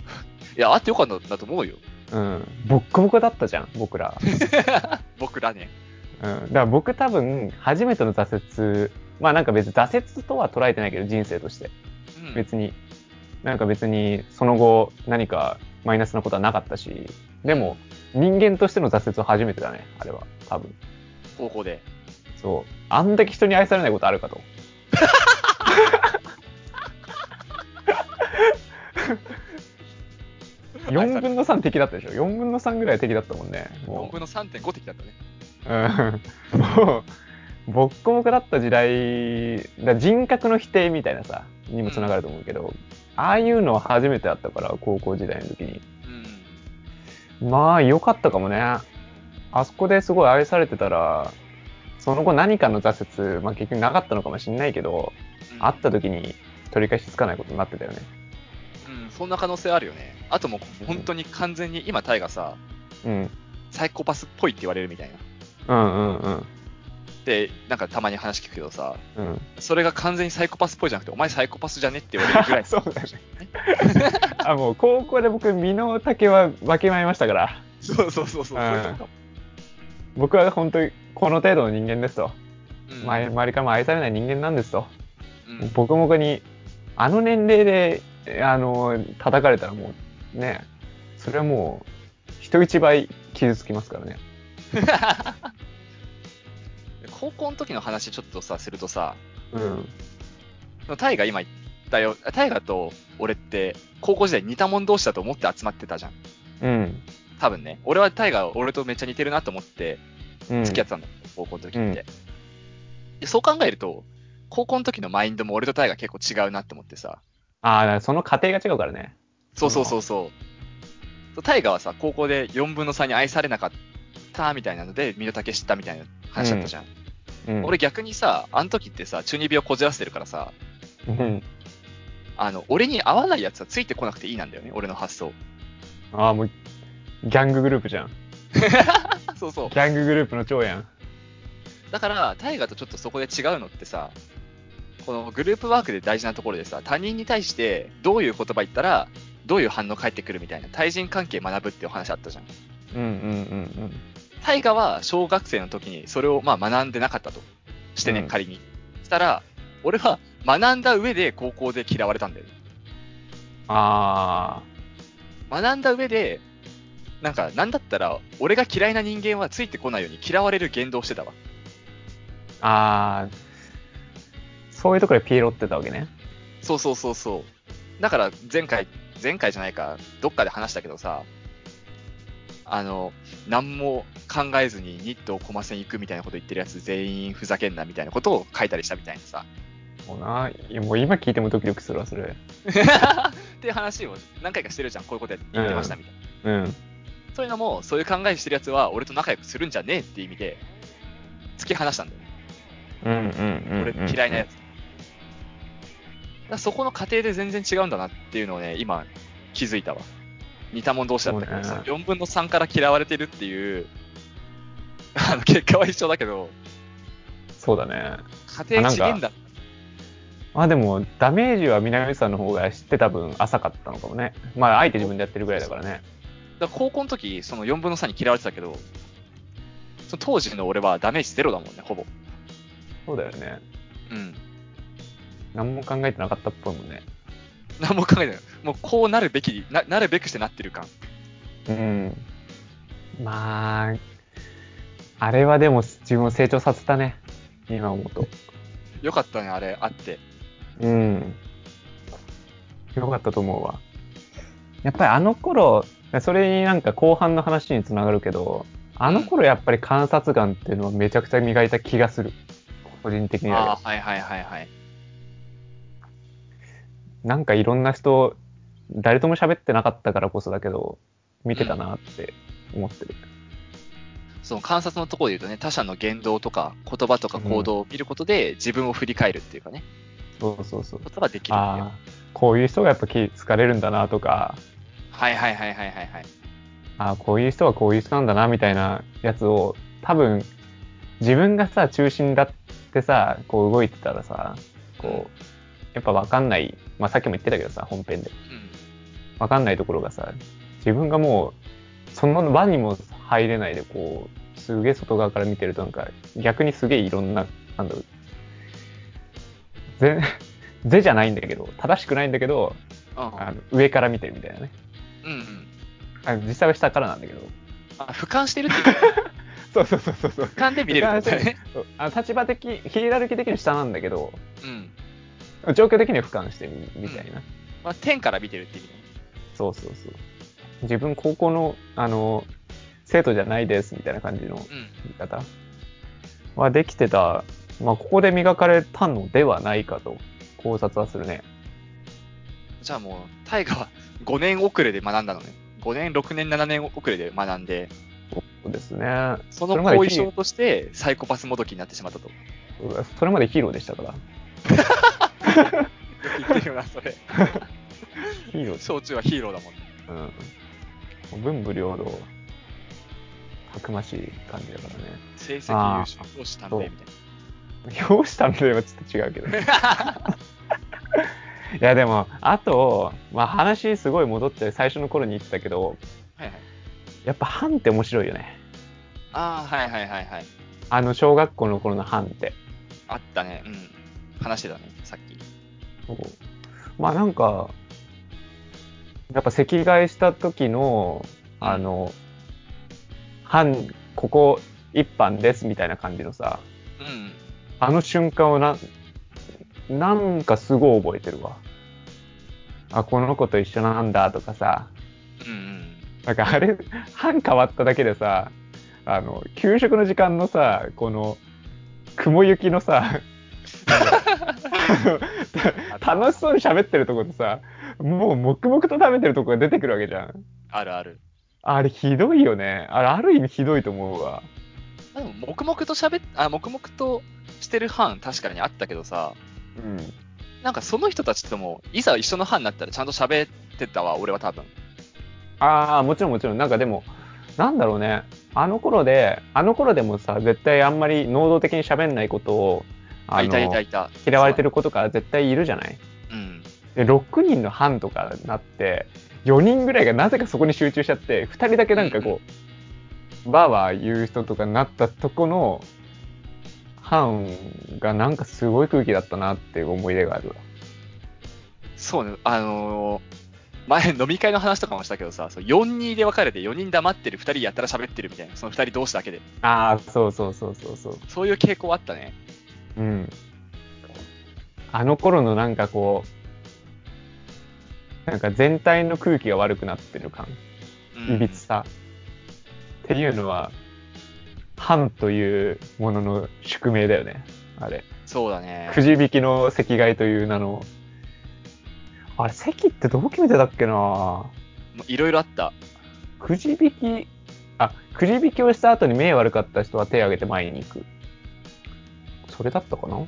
いや、あってよかったんだと思うよ。うん。ボッコボコだったじゃん、僕ら。僕らね。うん。だから僕多分、初めての挫折、まあなんか別に挫折とは捉えてないけど、人生として。うん。別に。なんか別に、その後、何かマイナスなことはなかったし、でも、人間としての挫折は初めてだね、あれは。多分。高校で。そう。あんだけ人に愛されないことあるかと。4分の3敵だったでしょ ?4 分の3ぐらい敵だったもんね。4も分の3.5的だったね。う、うん、もう、ボッコボコだった時代、だ人格の否定みたいなさ、にもつながると思うけど、ああいうのは初めてあったから、高校時代の時に。うん。まあ、良かったかもね。あそこですごい愛されてたら、その後何かの挫折、まあ結局なかったのかもしれないけど、うん会った時に取り返しつかないことになってたよね。うん、そんな可能性あるよね。あともう本当に完全に、今、タイがさ、うん。サイコパスっぽいって言われるみたいな。うんうんうん。で、なんかたまに話聞くけどさ、うん。それが完全にサイコパスっぽいじゃなくて、お前サイコパスじゃねって言われるぐらい。そうだよね。あ、もう高校で僕、身の丈は分けまいましたから、そうそうそうそう。うん僕は本当にこの程度の人間ですと。うん周りからも愛されない人間なんですと。うんボコボコに、あの年齢で、えあの、叩かれたらもう、ね、それはもう、人一倍傷つきますからね。高校の時の話ちょっとさ、するとさ、うん。タイが今言ったよ、タイガと俺って高校時代似た者同士だと思って集まってたじゃん。うん。多分ね。俺はタイが俺とめっちゃ似てるなと思ってうん。付き合ってたんだ、高校の時って、で。そう考えると、高校の時のマインドも俺とタイが結構違うなって思ってさ。ああ、その過程が違うからね。そうそうそうそう。大河はさ、高校で4分の3に愛されなかったみたいなので、身の丈知ったみたいな話だったじゃん。うん。俺逆にさ、あの時ってさ、中二病こじらせてるからさ、うん。あの、俺に合わないやつはついてこなくていいなんだよね、俺の発想。ああ、もう、ギャンググループじゃん。そうそう。ギャンググループの長やん。だから、大河とちょっとそこで違うのってさ、このグループワークで大事なところでさ、他人に対してどういう言葉言ったら、どういう反応返ってくるみたいな対人関係学ぶっていう話あったじゃん。うんうんうん大河は小学生の時にそれをまあ学んでなかったとしてね、うん仮に。したら、俺は学んだ上で高校で嫌われたんだよね。うん。あ学んだ上で、なんか、なんだったら、俺が嫌いな人間はついてこないように嫌われる言動をしてたわ。あ、ああ、そういうところでピエロってたわけね。そうそうそうそう。だから、前回、前回じゃないか、どっかで話したけどさ、あの、何も考えずにニットをコマ線行くみたいなこと言ってるやつ全員ふざけんなみたいなことを書いたりしたみたいなさ。もうな、いやもう今聞いてもドキドキするわ、それ。っていう話を何回かしてるじゃん。こういうこと言ってましたみたいな。うん。そういうのも、そういう考えしてるやつは、俺と仲良くするんじゃねえっていう意味で、突き放したんだよね。うんうんうん、うん。俺嫌いなやつ。だそこの過程で全然違うんだなっていうのをね、今気づいたわ。似たもん同士だったけどね4分の3から嫌われてるっていう、あの結果は一緒だけど、そうだね。家庭違えんだ。まあでも、ダメージは南さんの方が知ってた分浅かったのかもね。まあ、あえて自分でやってるぐらいだからね。だから高校の時、その4分の3に嫌われてたけど、その当時の俺はダメージゼロだもんね、ほぼ。そうだよね。うん。何も考えてなかったっぽいもんね。何も考えてない。もうこうなるべき、ななるべくしてなってる感。うん。まあ、あれはでも自分を成長させたね。今思うと。よかったね、あれ、あって。うん。よかったと思うわ。やっぱりあの頃、それになんか後半の話につながるけど、あの頃やっぱり観察眼っていうのはめちゃくちゃ磨いた気がする。個人的には。ああ、はいはいはいはい。なんかいろんな人、誰とも喋ってなかったからこそだけど、見てたなって思ってる。その観察のところで言うとね、他者の言動とか言葉とか行動を見ることで自分を振り返るっていうかね、そうそうそう。ことができるっていう。こういう人がやっぱ気疲れるんだなとか、はいはいはいはいはいはい。ああ、こういう人はこういう人なんだなみたいなやつを、多分、自分がさ、中心だってさ、こう動いてたらさ、こう、やっぱわかんない、まあさっきも言ってたけどさ、本編で。うん。わかんないところがさ、自分がもう、その場にも入れないで、こう、すげえ外側から見てるとなんか、逆にすげえいろんな、なんだろう、ぜ、ぜじゃないんだけど、正しくないんだけど、あの上から見てるみたいなね。うんうん。あ実際は下からなんだけど。あ、俯瞰してるっていうか、そうそうそうそうそう。俯瞰で見れるね。あの立場的、ヒエラルキー的に下なんだけど、うん。状況的には俯瞰してみみたいな。まあ、天から見てるっていう意味ね。そうそうそう。自分高校の、あの、生徒じゃないですみたいな感じのうん。言い方はできてた、まあ、ここで磨かれたのではないかと考察はするね。じゃあもう、大河は5年遅れで学んだのね。5年、6年、7年遅れで学んで、そうですね。その後遺症としてサイコパスもどきになってしまったと。よそれまでヒーローでしたから。く言ってるよな、それ。ヒーロー小中はヒーローだもんね。うん。文武両道、たくましい感じだからね。成績優秀、教師探偵みたいな。表したんではちょっと違うけど。いやでも、あと、まあ話すごい戻って最初の頃に言ってたけど、はいはい。やっぱ班って面白いよね。ああ、はいはいはいはい。あの小学校の頃の班って。あったね。うん。話してたね、さっき。そうまあなんか、やっぱ席替えした時の、あの、班、ここ一班ですみたいな感じのさ、うん。あの瞬間をな、なんかすごい覚えてるわ。あ、この子と一緒なんだとかさ、うんうん。なんかあれ、班変わっただけでさ、あの、給食の時間のさ、この、雲行きのさ、楽しそうに喋ってるとこでさ、もう黙々と食べてるとこが出てくるわけじゃん。あるある。あれひどいよね。あれある意味ひどいと思うわ。でも、黙々と喋っ、あ、黙々としてる班確かにあったけどさ、うん。なんかその人たちとも、いざ一緒の班になったらちゃんと喋ってたわ、俺は多分。ああ、もちろんもちろん。なんかでも、なんだろうね。あの頃で、あの頃でもさ、絶対あんまり能動的に喋んないことを、あ、いたいたいた。嫌われてる子とか絶対いるじゃない？うん。で、6人の班とかになって、4人ぐらいがなぜかそこに集中しちゃって、2人だけなんかこう、バーバー言う人とかになったとこの班がなんかすごい空気だったなっていう思い出があるわ。そうね、あのー前飲み会の話とかもしたけどさ、そう4-2で分かれて4人黙ってる、2人やったら喋ってるみたいな、その2人同士だけで。ああ、そうそうそうそうそう。そういう傾向あったね。うん。あの頃のなんかこう、なんか全体の空気が悪くなってる感、うんいびつさ、っていうのは、班というものの宿命だよね。あれ。そうだね。くじ引きの席替えという名の。あれ、席ってどう決めてたっけないろいろあった。くじ引き、あ、くじ引きをした後に目悪かった人は手を挙げて前に行く。それだったかな？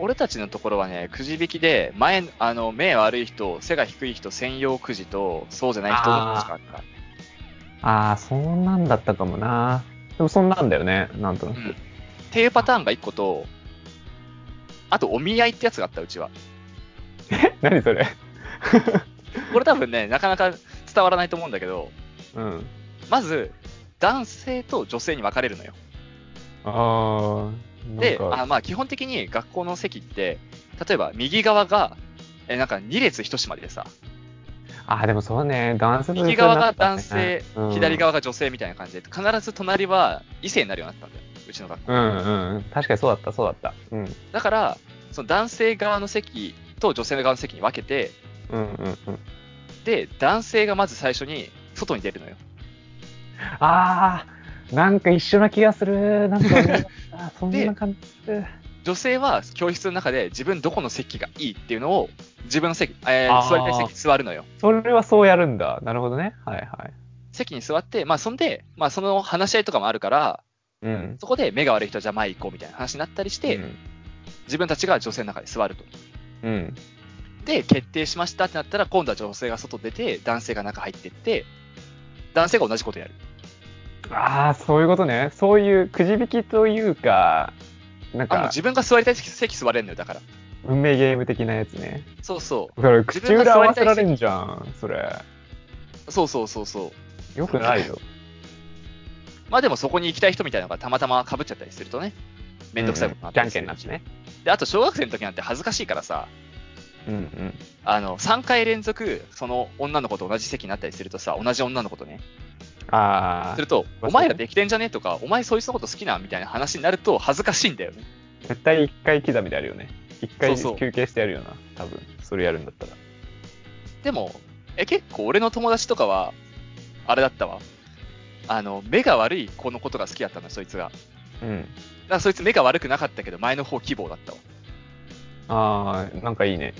俺たちのところはね、くじ引きで、前、あの、目悪い人、背が低い人専用くじと、そうじゃない人のしかあった。ああ、そんなんだったかもな。でもそんなんだよね、なんとなく。うん。っていうパターンが1個と、あと、お見合いってやつがあった、うちは。何それ？これ多分ね、なかなか伝わらないと思うんだけど、うん。まず、男性と女性に分かれるのよ。ああ、で、あまあ基本的に学校の席って、例えば右側が、えなんか2列一島でさ、あ、でもそうね、男性と女性右側が男性、うん左側が女性みたいな感じで、必ず隣は異性になるようになったんだよ、うちの学校。うんうん。確かにそうだった、そうだった。うん。だから、その男性側の席と女性側の席に分けて、うんうんうん。で、男性がまず最初に外に出るのよ。ああ、なんか一緒な気がする。なんか そんな感じ。女性は教室の中で自分どこの席がいいっていうのを、自分の席、えー座りたい席に座るのよ。それはそうやるんだ。なるほどね。はいはい。席に座って、まあそんで、まあその話し合いとかもあるから、うん。そこで目が悪い人はじゃあ前行こうみたいな話になったりして、うん自分たちが女性の中で座ると。うん。で、決定しましたってなったら、今度は女性が外出て、男性が中入ってって、男性が同じことやる。ああ、そういうことね。そういうくじ引きというか、なんあ、もうか自分が座りたい席座れるのよ、だから。運命ゲーム的なやつね。そうそそれ口裏合わせられんじゃん、それ。う。そうそうそうそう。よくないよ。まあでもそこに行きたい人みたいなのがたまたま被っちゃったりするとね、めんどくさいことになったじゃんけんになってね。で、あと小学生の時なんて恥ずかしいからさ、うんうん。あの、3回連続、その女の子と同じ席になったりするとさ、同じ女の子とね、ああする、と、まあお前らできてんじゃね？とか、お前そいつのこと好きなみたいな話になると恥ずかしいんだよね。絶対一回刻みであるよね。一回休憩してやるよな。多分、それやるんだったら。でも、え、結構俺の友達とかは、あれだったわ。あの、目が悪い子のことが好きだったの、そいつが。だかうん。らそいつ目が悪くなかったけど、前の方希望だったわ。ああ、なんかいいね。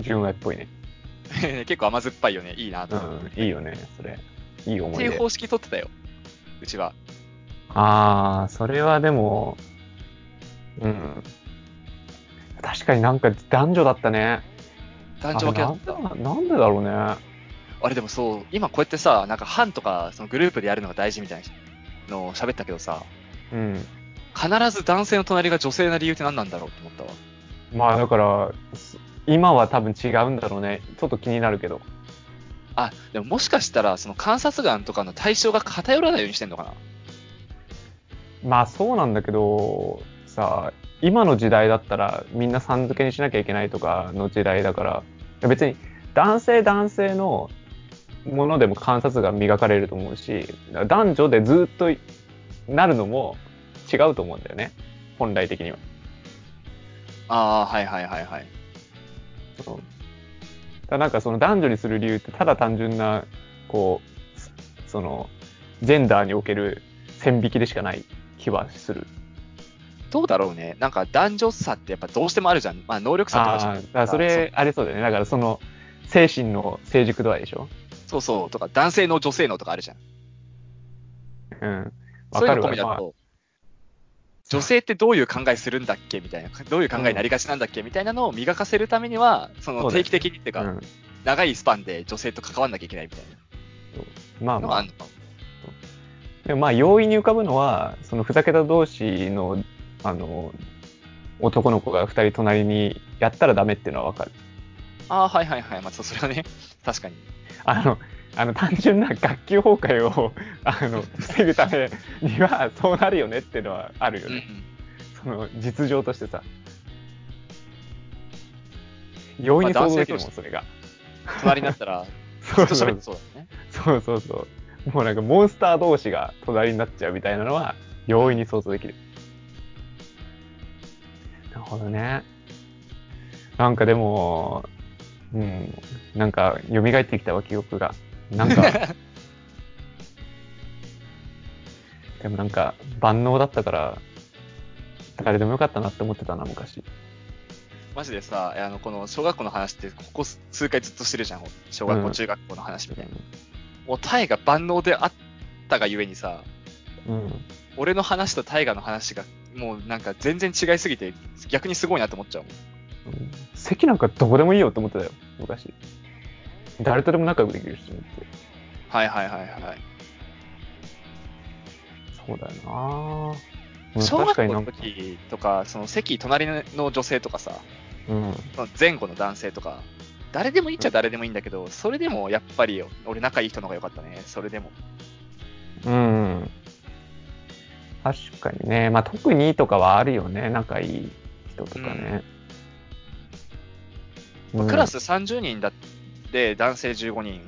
純愛っぽいね。結構甘酸っぱいよね。いいなうと思って。ん、いいよね、それ。いい思い出。っていう方式取ってたよ。うちは。ああ、それはでも、うん。確かになんか男女だったね。男女分けだあった。れなんでなんでだろうね。あれでもそう、今こうやってさ、なんか班とか、そのグループでやるのが大事みたいなのを喋ったけどさ、うん。必ず男性の隣が女性な理由って何なんだろうって思ったわ。まあだから、す今は多分違うんだろうね。ちょっと気になるけど。あ、でももしかしたら、その観察眼とかの対象が偏らないようにしてんのかな？まあそうなんだけど、さ、今の時代だったらみんなさん付けにしなきゃいけないとかの時代だから、別に男性男性のものでも観察が磨かれると思うし、男女でずっとなるのも違うと思うんだよね。本来的には。ああ、はいはいはいはい。そうだなんかその男女にする理由ってただ単純な、こう、すその、ジェンダーにおける線引きでしかない気はする。どうだろうね。なんか男女差ってやっぱどうしてもあるじゃん。まあ能力差とかじゃん。あそれ、ありそうだよね。だからその、精神の成熟度合いでしょそうそう、とか、男性の女性のとかあるじゃん。うん。そういうわかるわ。まあの込みだと、女性ってどういう考えするんだっけみたいな、どういう考えになりがちなんだっけみたいなのを磨かせるためには、その定期的にっていうか、うん長いスパンで女性と関わんなきゃいけないみたいまあまあ。でもまあ容易に浮かぶのは、そのふざけた同士の、あの、男の子が二人隣にやったらダメっていうのはわかる。ああ、はいはいはい。まあ、そそれはね、確かに。あの、あの単純な学級崩壊を あの防ぐためにはそうなるよねっていうのはあるようんうね。ん。その実情としてさ。容易に想像できるもん、それが。隣になったら、ず そうそうだね。そうそうそう。もうなんかモンスター同士が隣になっちゃうみたいなのは容易に想像できる。なるほどね。なんかでも、うん、なんか蘇ってきたわ、記憶が。なんか、でもなんか万能だったから、誰でもよかったなって思ってたな、昔。マジでさ、あの、この小学校の話って、ここ数回ずっとしてるじゃん。小学校、うん中学校の話みたいな。もう、タイが万能であったがゆえにさ、うん。俺の話とタイガの話が、もうなんか全然違いすぎて、逆にすごいなって思っちゃうもん。うん席なんかどこでもいいよって思ってたよ、昔。誰とでも仲良くできるしと思って。はいはいはいはい。そうだよなうん小学校の時とか、その席隣の女性とかさ、うん。前後の男性とか、誰でもいいっちゃ誰でもいいんだけど、それでもやっぱり俺仲いい人の方が良かったね。それでも。うん。確かにね。まあ特にとかはあるよね。仲いい人とかね。うんクラス30人だって男性15人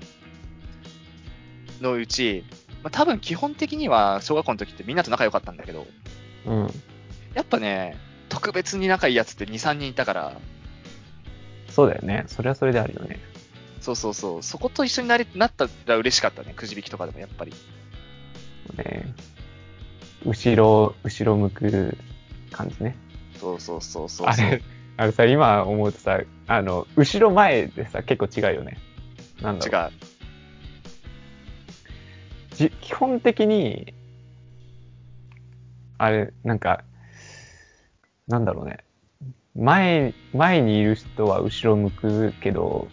のうち、まあ、多分基本的には小学校の時ってみんなと仲良かったんだけど、うん。やっぱね、特別に仲いいやつって2、3人いたから、そうだよね。それはそれであるよね。そうそうそう、そこと一緒になりなったら嬉しかったね、くじ引きとかでもやっぱり。ね後ろ、後ろ向く感じね。そうそうそうそうそう。あれ、あれさ、今思うとさ、あの、後ろ前でさ、結構違うよね。なんだ違ろう。う。じ基本的に、あれ、なんか、なんだろうね。前、前にいる人は後ろ向くけど、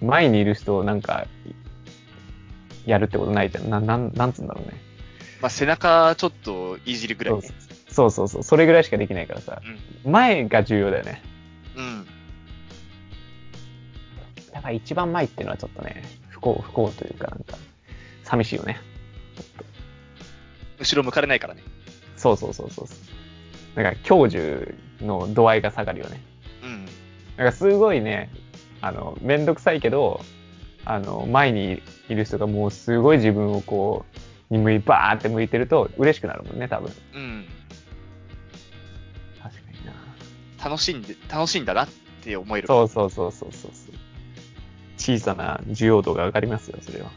前にいる人をなんか、やるってことないじゃん。な、なん、なんつうんだろうね。まあ、背中ちょっといじるぐらいね。そうそうそう。それぐらいしかできないからさ。前が重要だよね。うん。うん。だから一番前っていうのはちょっとね、不幸、不幸というかなんか、寂しいよね。後ろ向かれないからね。そうそうそうそうそう。だから、享受の度合いが下がるよね。うん。だからすごいね、あの、めんどくさいけど、あの、前にいる人がもうすごい自分をこう、に向い、バーって向いてると嬉しくなるもんね、多分。うん。楽しんで、楽しいんだなって思える。そうそうそうそうそう。小さな需要度が上がりますよ、それは。い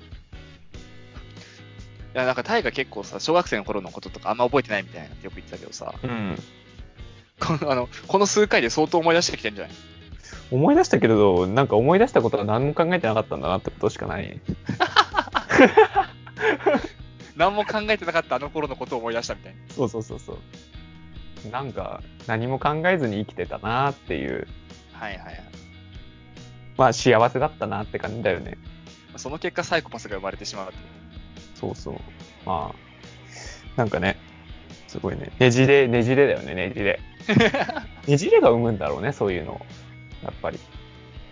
や、なんかタイが結構さ、小学生の頃のこととかあんま覚えてないみたいなってよく言ってたけどさ、うん。このあのこの数回で相当思い出してきてんじゃない？思い出したけれど、なんか思い出したことは何も考えてなかったんだなってことしかない。何も考えてなかったあの頃のことを思い出したみたいな。そうそうそうそう。なんか、何も考えずに生きてたなっていう、はいはいはい。まあ幸せだったなって感じだよね。その結果サイコパスが生まれてしまうそうそう。まあ、なんかね、すごいね。ねじれ、ねじれだよね、ねじれ。ねじれが生むんだろうね、そういうのを。やっぱり。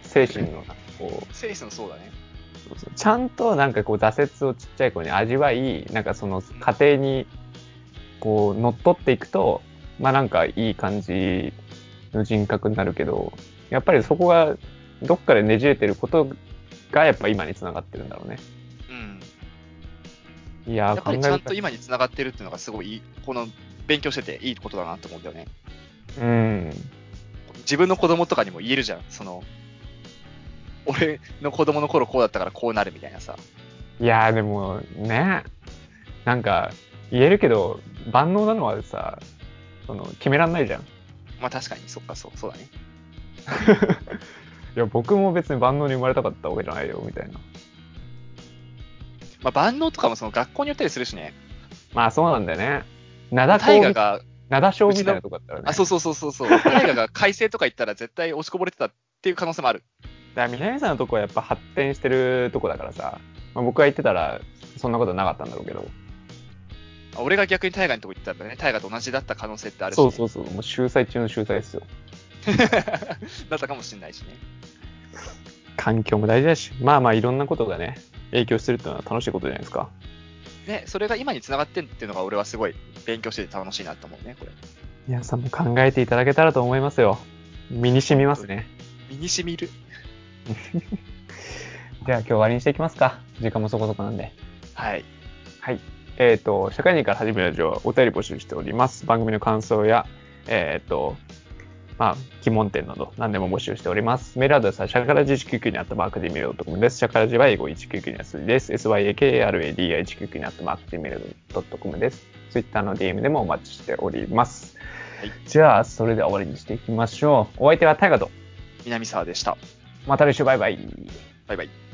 精神の、こう、セイスのそうだね。そうそうちゃんとなんかこう挫折をちっちゃい頃に味わい、なんかその過程にこう乗っ取っていくと、まあなんかいい感じの人格になるけど、やっぱりそこがどっかでねじれてることがやっぱ今につながってるんだろうね。うん。いやー、やっぱりちゃんと今に繋がってるっていうのがすごいいい、この勉強してていいことだなと思うんだよね。方うん。自分の子供とかにも言えるじゃん。その、俺の子供の頃こうだったからこうなるみたいなさ。いやーでもね、なんか言えるけど、万能なのはさ、その決めらんないじゃん。いまあ確かに、そっか、そう、そうだね。や、僕も別に万能に生まれたかったわけじゃないよ、みたいな。まあ、万能とかもその学校によったりするしね。まあそうなんだよね。灘大河校、が、灘小みたいなとこだったらね。あ、そうそうそうそうそう。大河が改正とか言ったら絶対押しこぼれてたっていう可能性もある。だから南さんのとこはやっぱ発展してるとこだからさ、まあ、僕が言ってたらそんなことなかったんだろうけど。あ俺が逆に大河のとこ行ったらね、大河と同じだった可能性ってあるし、そうそうそう。もう秀才中の秀才ですよ。だったかもしれないしね。環境も大事だし、まあまあいろんなことがね、影響してるっていうのは楽しいことじゃないですか。ね、それが今に繋がってんっていうのが俺はすごい勉強してて楽しいなと思うね、これ。皆さんも考えていただけたらと思いますよ。身に染みますね。身に染みる。じゃあ今日終わりにしていきますか。時間もそこそこなんで。はい。はい。えっ、と、社会人から始めるラジオはお便り募集しております。番組の感想や、えっ、と、まあ、疑問点など何でも募集しております。メールアドレスはシャカラジ199にあったマークで見るとコムです。シャカラジは英語199には数字です。syakaradi199 にあったマークで見るドットコムです。ツイッターの DM でもお待ちしております。はいじゃあ、それでは終わりにしていきましょう。お相手はタイガと、南沢でした。また来週バイバイ。バイバイ。